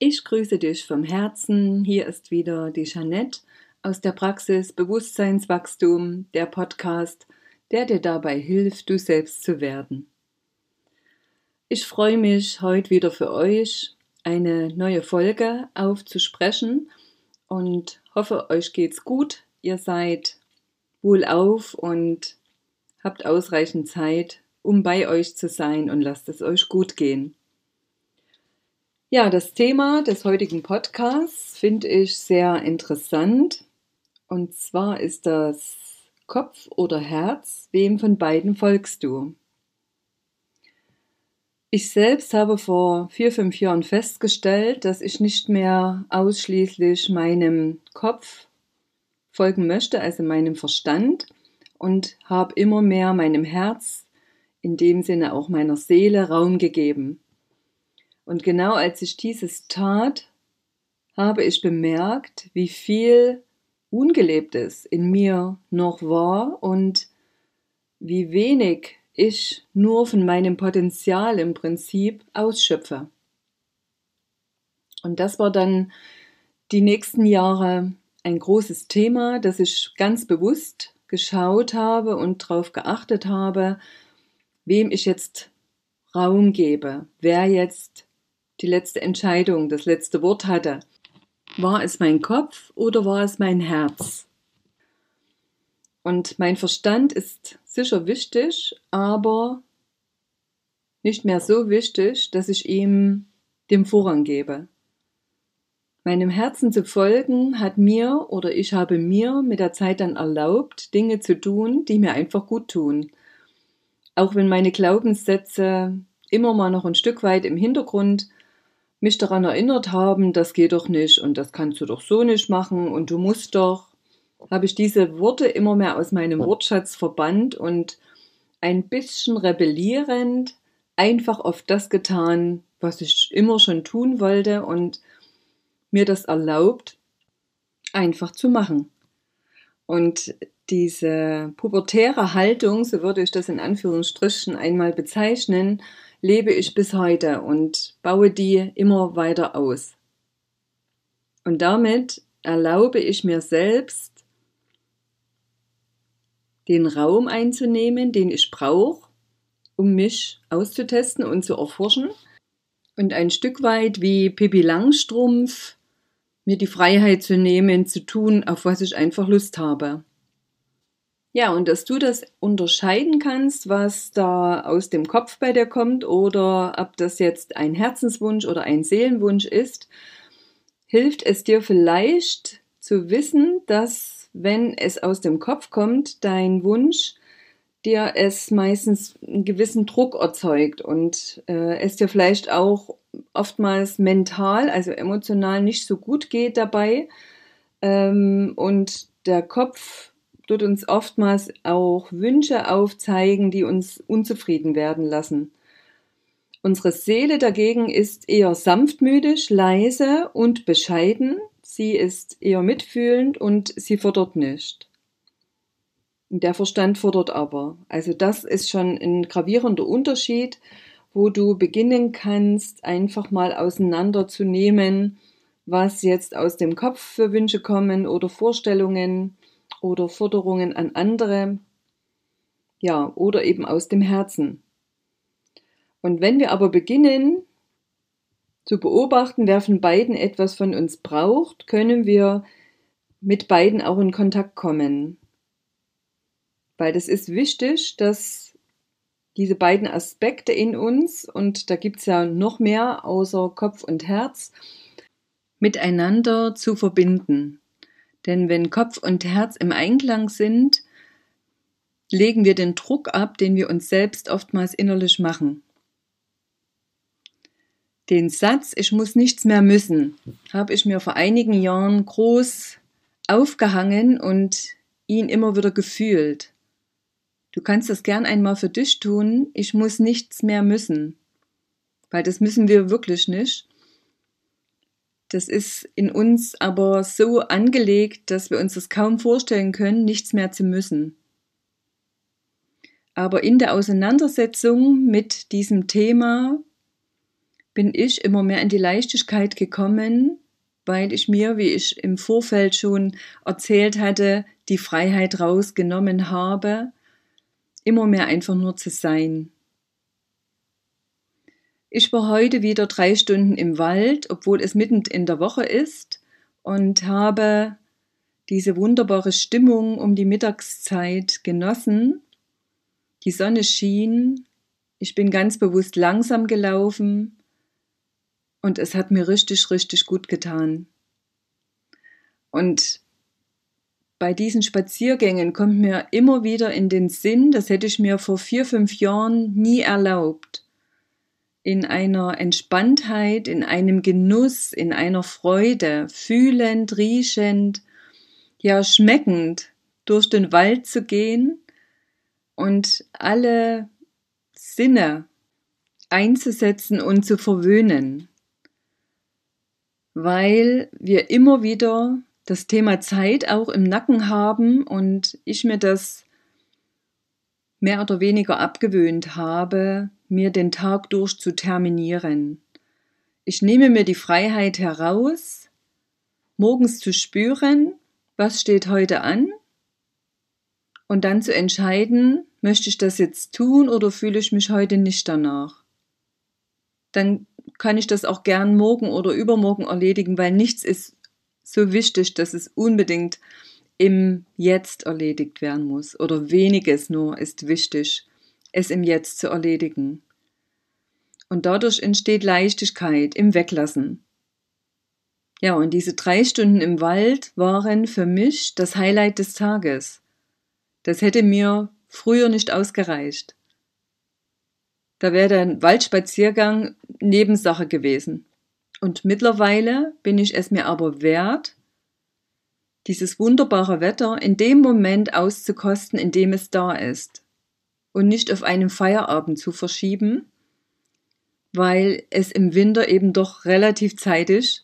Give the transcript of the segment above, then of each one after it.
Ich grüße dich vom Herzen. Hier ist wieder die Jeanette aus der Praxis Bewusstseinswachstum, der Podcast, der dir dabei hilft, du selbst zu werden. Ich freue mich, heute wieder für euch eine neue Folge aufzusprechen und hoffe, euch geht's gut. Ihr seid wohlauf und habt ausreichend Zeit, um bei euch zu sein und lasst es euch gut gehen. Ja, das Thema des heutigen Podcasts finde ich sehr interessant. Und zwar ist das Kopf oder Herz, wem von beiden folgst du? Ich selbst habe vor vier, fünf Jahren festgestellt, dass ich nicht mehr ausschließlich meinem Kopf folgen möchte, also meinem Verstand, und habe immer mehr meinem Herz, in dem Sinne auch meiner Seele, Raum gegeben. Und genau als ich dieses tat, habe ich bemerkt, wie viel Ungelebtes in mir noch war und wie wenig ich nur von meinem Potenzial im Prinzip ausschöpfe. Und das war dann die nächsten Jahre ein großes Thema, dass ich ganz bewusst geschaut habe und darauf geachtet habe, wem ich jetzt Raum gebe, wer jetzt die letzte Entscheidung, das letzte Wort hatte. War es mein Kopf oder war es mein Herz? Und mein Verstand ist sicher wichtig, aber nicht mehr so wichtig, dass ich ihm dem Vorrang gebe. Meinem Herzen zu folgen hat mir oder ich habe mir mit der Zeit dann erlaubt, Dinge zu tun, die mir einfach gut tun. Auch wenn meine Glaubenssätze immer mal noch ein Stück weit im Hintergrund mich daran erinnert haben, das geht doch nicht und das kannst du doch so nicht machen und du musst doch, habe ich diese Worte immer mehr aus meinem Wortschatz verbannt und ein bisschen rebellierend einfach auf das getan, was ich immer schon tun wollte und mir das erlaubt, einfach zu machen. Und diese pubertäre Haltung, so würde ich das in Anführungsstrichen einmal bezeichnen, lebe ich bis heute und baue die immer weiter aus. Und damit erlaube ich mir selbst, den Raum einzunehmen, den ich brauche, um mich auszutesten und zu erforschen und ein Stück weit wie Pippi Langstrumpf mir die Freiheit zu nehmen, zu tun, auf was ich einfach Lust habe. Ja, und dass du das unterscheiden kannst, was da aus dem Kopf bei dir kommt oder ob das jetzt ein Herzenswunsch oder ein Seelenwunsch ist, hilft es dir vielleicht zu wissen, dass wenn es aus dem Kopf kommt, dein Wunsch dir es meistens einen gewissen Druck erzeugt und äh, es dir vielleicht auch oftmals mental, also emotional nicht so gut geht dabei ähm, und der Kopf tut uns oftmals auch Wünsche aufzeigen, die uns unzufrieden werden lassen. Unsere Seele dagegen ist eher sanftmütig, leise und bescheiden. Sie ist eher mitfühlend und sie fordert nicht. Der Verstand fordert aber. Also das ist schon ein gravierender Unterschied, wo du beginnen kannst, einfach mal auseinanderzunehmen, was jetzt aus dem Kopf für Wünsche kommen oder Vorstellungen oder Forderungen an andere, ja, oder eben aus dem Herzen. Und wenn wir aber beginnen zu beobachten, wer von beiden etwas von uns braucht, können wir mit beiden auch in Kontakt kommen. Weil das ist wichtig, dass diese beiden Aspekte in uns, und da gibt es ja noch mehr außer Kopf und Herz, miteinander zu verbinden. Denn wenn Kopf und Herz im Einklang sind, legen wir den Druck ab, den wir uns selbst oftmals innerlich machen. Den Satz, ich muss nichts mehr müssen, habe ich mir vor einigen Jahren groß aufgehangen und ihn immer wieder gefühlt. Du kannst das gern einmal für dich tun. Ich muss nichts mehr müssen. Weil das müssen wir wirklich nicht. Das ist in uns aber so angelegt, dass wir uns das kaum vorstellen können, nichts mehr zu müssen. Aber in der Auseinandersetzung mit diesem Thema bin ich immer mehr in die Leichtigkeit gekommen, weil ich mir, wie ich im Vorfeld schon erzählt hatte, die Freiheit rausgenommen habe, immer mehr einfach nur zu sein. Ich war heute wieder drei Stunden im Wald, obwohl es mitten in der Woche ist, und habe diese wunderbare Stimmung um die Mittagszeit genossen. Die Sonne schien, ich bin ganz bewusst langsam gelaufen, und es hat mir richtig, richtig gut getan. Und bei diesen Spaziergängen kommt mir immer wieder in den Sinn, das hätte ich mir vor vier, fünf Jahren nie erlaubt. In einer Entspanntheit, in einem Genuss, in einer Freude, fühlend, riechend, ja schmeckend durch den Wald zu gehen und alle Sinne einzusetzen und zu verwöhnen. Weil wir immer wieder das Thema Zeit auch im Nacken haben und ich mir das mehr oder weniger abgewöhnt habe, mir den Tag durch zu terminieren. Ich nehme mir die Freiheit heraus, morgens zu spüren, was steht heute an und dann zu entscheiden, möchte ich das jetzt tun oder fühle ich mich heute nicht danach. Dann kann ich das auch gern morgen oder übermorgen erledigen, weil nichts ist so wichtig, dass es unbedingt im Jetzt erledigt werden muss. Oder weniges nur ist wichtig, es im Jetzt zu erledigen. Und dadurch entsteht Leichtigkeit im Weglassen. Ja, und diese drei Stunden im Wald waren für mich das Highlight des Tages. Das hätte mir früher nicht ausgereicht. Da wäre der Waldspaziergang Nebensache gewesen. Und mittlerweile bin ich es mir aber wert, dieses wunderbare Wetter in dem Moment auszukosten, in dem es da ist. Und nicht auf einen Feierabend zu verschieben, weil es im Winter eben doch relativ zeitig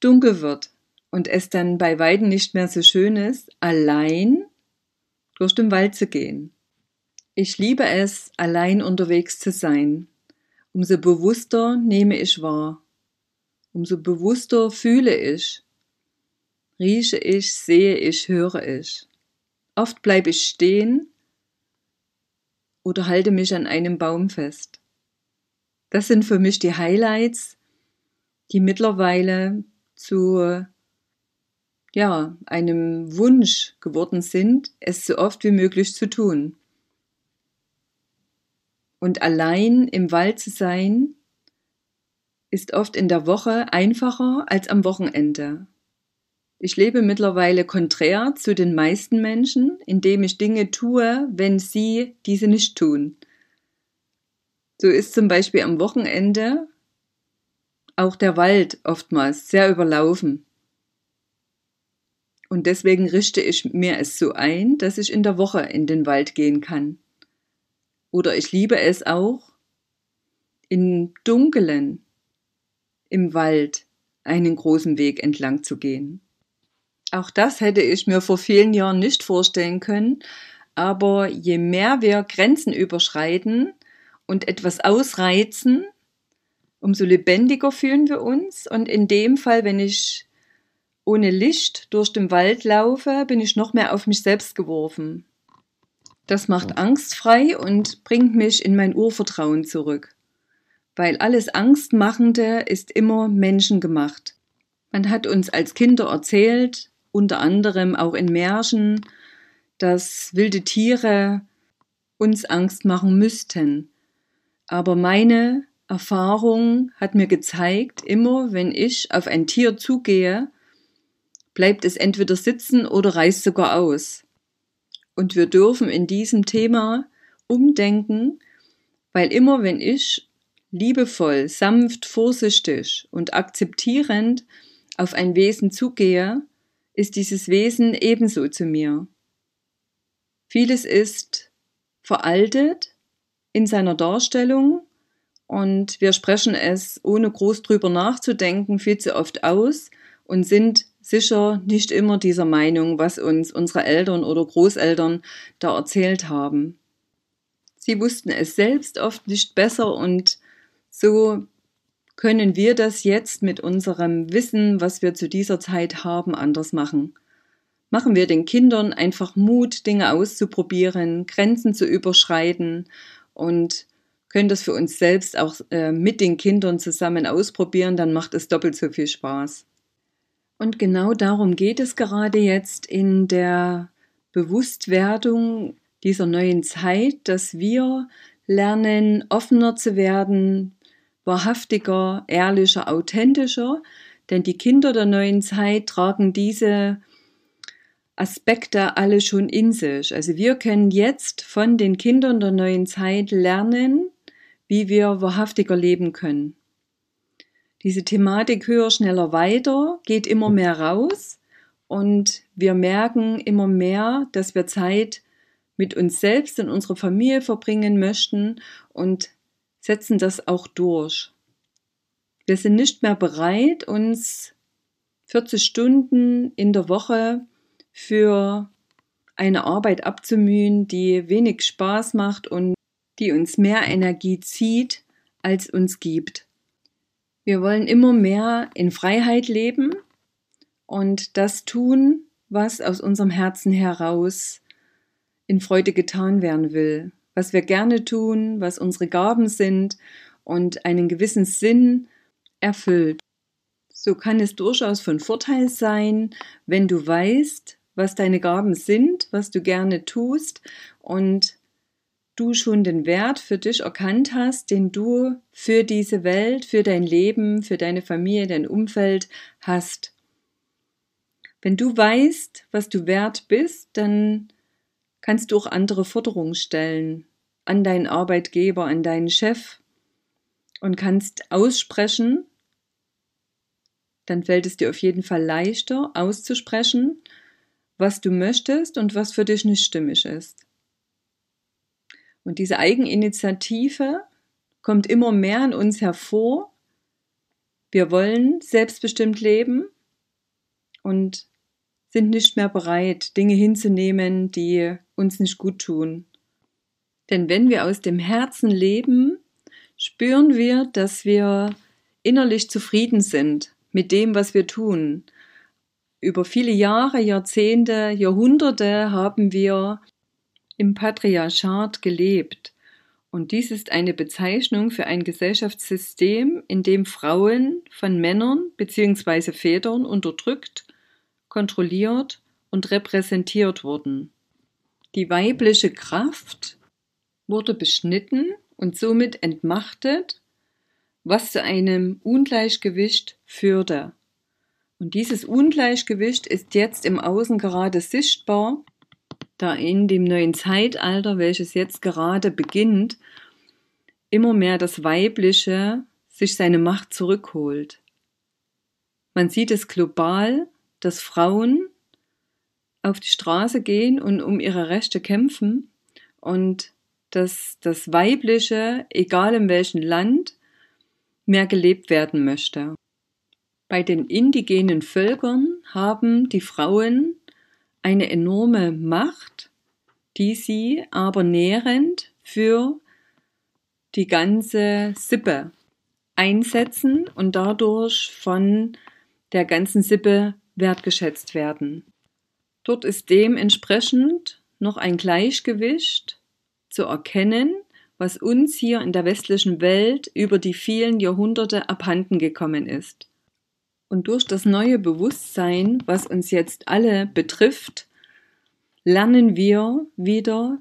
dunkel wird und es dann bei Weitem nicht mehr so schön ist, allein durch den Wald zu gehen. Ich liebe es, allein unterwegs zu sein. Umso bewusster nehme ich wahr. Umso bewusster fühle ich. Rieche ich, sehe ich, höre ich. Oft bleibe ich stehen oder halte mich an einem Baum fest. Das sind für mich die Highlights, die mittlerweile zu ja, einem Wunsch geworden sind, es so oft wie möglich zu tun. Und allein im Wald zu sein, ist oft in der Woche einfacher als am Wochenende. Ich lebe mittlerweile konträr zu den meisten Menschen, indem ich Dinge tue, wenn sie diese nicht tun. So ist zum Beispiel am Wochenende auch der Wald oftmals sehr überlaufen. Und deswegen richte ich mir es so ein, dass ich in der Woche in den Wald gehen kann. Oder ich liebe es auch, im Dunkelen im Wald einen großen Weg entlang zu gehen. Auch das hätte ich mir vor vielen Jahren nicht vorstellen können, aber je mehr wir Grenzen überschreiten und etwas ausreizen, umso lebendiger fühlen wir uns. Und in dem Fall, wenn ich ohne Licht durch den Wald laufe, bin ich noch mehr auf mich selbst geworfen. Das macht angstfrei und bringt mich in mein Urvertrauen zurück. Weil alles Angstmachende ist immer menschengemacht. Man hat uns als Kinder erzählt, unter anderem auch in Märchen, dass wilde Tiere uns Angst machen müssten. Aber meine Erfahrung hat mir gezeigt, immer wenn ich auf ein Tier zugehe, bleibt es entweder sitzen oder reißt sogar aus. Und wir dürfen in diesem Thema umdenken, weil immer wenn ich liebevoll, sanft, vorsichtig und akzeptierend auf ein Wesen zugehe, ist dieses Wesen ebenso zu mir. Vieles ist veraltet in seiner Darstellung und wir sprechen es ohne groß drüber nachzudenken viel zu oft aus und sind sicher nicht immer dieser Meinung, was uns unsere Eltern oder Großeltern da erzählt haben. Sie wussten es selbst oft nicht besser und so können wir das jetzt mit unserem Wissen, was wir zu dieser Zeit haben, anders machen. Machen wir den Kindern einfach Mut, Dinge auszuprobieren, Grenzen zu überschreiten und können das für uns selbst auch äh, mit den Kindern zusammen ausprobieren, dann macht es doppelt so viel Spaß. Und genau darum geht es gerade jetzt in der Bewusstwerdung dieser neuen Zeit, dass wir lernen, offener zu werden, wahrhaftiger, ehrlicher, authentischer, denn die Kinder der neuen Zeit tragen diese Aspekte alle schon in sich. Also wir können jetzt von den Kindern der neuen Zeit lernen, wie wir wahrhaftiger leben können. Diese Thematik höher, schneller, weiter geht immer mehr raus und wir merken immer mehr, dass wir Zeit mit uns selbst und unserer Familie verbringen möchten und setzen das auch durch. Wir sind nicht mehr bereit, uns 40 Stunden in der Woche für eine Arbeit abzumühen, die wenig Spaß macht und die uns mehr Energie zieht, als uns gibt. Wir wollen immer mehr in Freiheit leben und das tun, was aus unserem Herzen heraus in Freude getan werden will, was wir gerne tun, was unsere Gaben sind und einen gewissen Sinn erfüllt. So kann es durchaus von Vorteil sein, wenn du weißt, was deine Gaben sind, was du gerne tust und du schon den Wert für dich erkannt hast, den du für diese Welt, für dein Leben, für deine Familie, dein Umfeld hast. Wenn du weißt, was du wert bist, dann kannst du auch andere Forderungen stellen an deinen Arbeitgeber, an deinen Chef und kannst aussprechen, dann fällt es dir auf jeden Fall leichter auszusprechen, was du möchtest und was für dich nicht stimmig ist. Und diese Eigeninitiative kommt immer mehr in uns hervor. Wir wollen selbstbestimmt leben und sind nicht mehr bereit, Dinge hinzunehmen, die uns nicht gut tun. Denn wenn wir aus dem Herzen leben, spüren wir, dass wir innerlich zufrieden sind mit dem, was wir tun. Über viele Jahre, Jahrzehnte, Jahrhunderte haben wir im Patriarchat gelebt. Und dies ist eine Bezeichnung für ein Gesellschaftssystem, in dem Frauen von Männern bzw. Vätern unterdrückt, kontrolliert und repräsentiert wurden. Die weibliche Kraft wurde beschnitten und somit entmachtet, was zu einem Ungleichgewicht führte. Und dieses Ungleichgewicht ist jetzt im Außen gerade sichtbar da in dem neuen Zeitalter, welches jetzt gerade beginnt, immer mehr das Weibliche sich seine Macht zurückholt. Man sieht es global, dass Frauen auf die Straße gehen und um ihre Rechte kämpfen und dass das Weibliche, egal in welchem Land, mehr gelebt werden möchte. Bei den indigenen Völkern haben die Frauen eine enorme Macht, die sie aber nährend für die ganze Sippe einsetzen und dadurch von der ganzen Sippe wertgeschätzt werden. Dort ist dementsprechend noch ein Gleichgewicht zu erkennen, was uns hier in der westlichen Welt über die vielen Jahrhunderte abhanden gekommen ist. Und durch das neue Bewusstsein, was uns jetzt alle betrifft, lernen wir wieder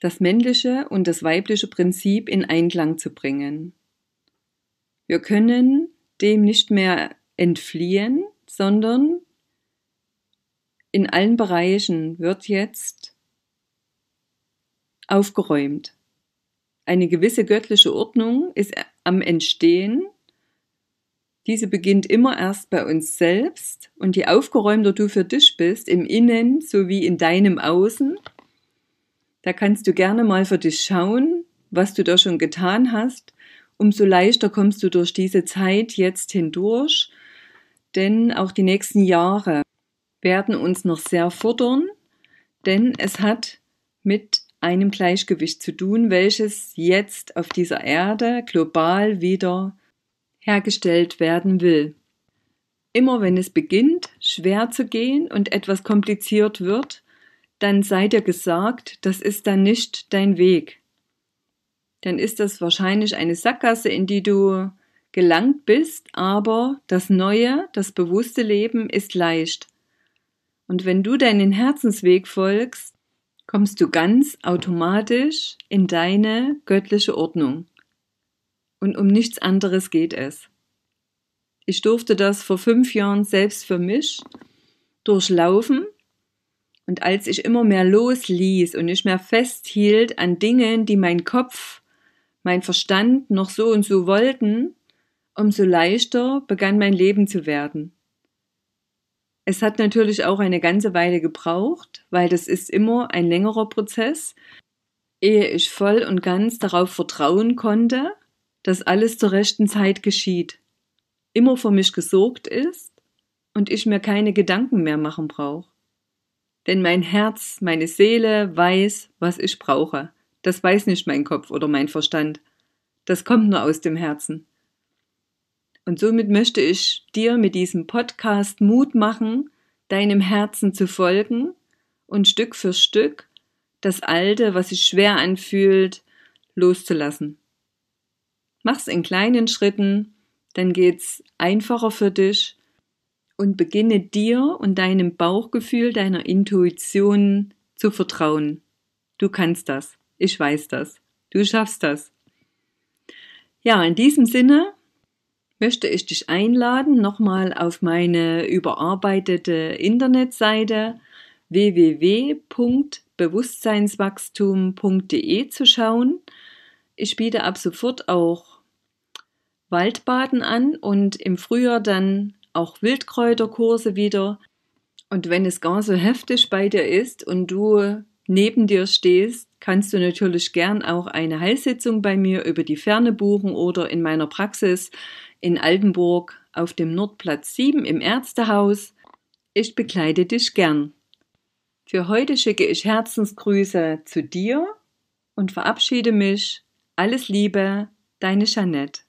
das männliche und das weibliche Prinzip in Einklang zu bringen. Wir können dem nicht mehr entfliehen, sondern in allen Bereichen wird jetzt aufgeräumt. Eine gewisse göttliche Ordnung ist am Entstehen Diese beginnt immer erst bei uns selbst und je aufgeräumter du für dich bist, im Innen sowie in deinem Außen, da kannst du gerne mal für dich schauen, was du da schon getan hast. Umso leichter kommst du durch diese Zeit jetzt hindurch, denn auch die nächsten Jahre werden uns noch sehr fordern, denn es hat mit einem Gleichgewicht zu tun, welches jetzt auf dieser Erde global wieder hergestellt werden will. Immer wenn es beginnt, schwer zu gehen und etwas kompliziert wird, dann sei dir gesagt, das ist dann nicht dein Weg. Dann ist das wahrscheinlich eine Sackgasse, in die du gelangt bist, aber das neue, das bewusste Leben ist leicht. Und wenn du deinen Herzensweg folgst, kommst du ganz automatisch in deine göttliche Ordnung und um nichts anderes geht es. Ich durfte das vor fünf Jahren selbst für mich durchlaufen und als ich immer mehr losließ und nicht mehr festhielt an Dingen, die mein Kopf, mein Verstand noch so und so wollten, umso leichter begann mein Leben zu werden. Es hat natürlich auch eine ganze Weile gebraucht, weil das ist immer ein längerer Prozess, ehe ich voll und ganz darauf vertrauen konnte, dass alles zur rechten Zeit geschieht, immer für mich gesorgt ist und ich mir keine Gedanken mehr machen brauche. Denn mein Herz, meine Seele weiß, was ich brauche. Das weiß nicht mein Kopf oder mein Verstand. Das kommt nur aus dem Herzen. Und somit möchte ich dir mit diesem Podcast Mut machen, deinem Herzen zu folgen und Stück für Stück das Alte, was sich schwer anfühlt, loszulassen. Mach's in kleinen Schritten, dann geht's einfacher für dich und beginne dir und deinem Bauchgefühl, deiner Intuition zu vertrauen. Du kannst das. Ich weiß das. Du schaffst das. Ja, in diesem Sinne möchte ich dich einladen, nochmal auf meine überarbeitete Internetseite www.bewusstseinswachstum.de zu schauen. Ich biete ab sofort auch Waldbaden an und im Frühjahr dann auch Wildkräuterkurse wieder. Und wenn es gar so heftig bei dir ist und du neben dir stehst, kannst du natürlich gern auch eine Heilsitzung bei mir über die Ferne buchen oder in meiner Praxis in Altenburg auf dem Nordplatz 7 im Ärztehaus. Ich begleite dich gern. Für heute schicke ich Herzensgrüße zu dir und verabschiede mich. Alles Liebe, deine Jeanette.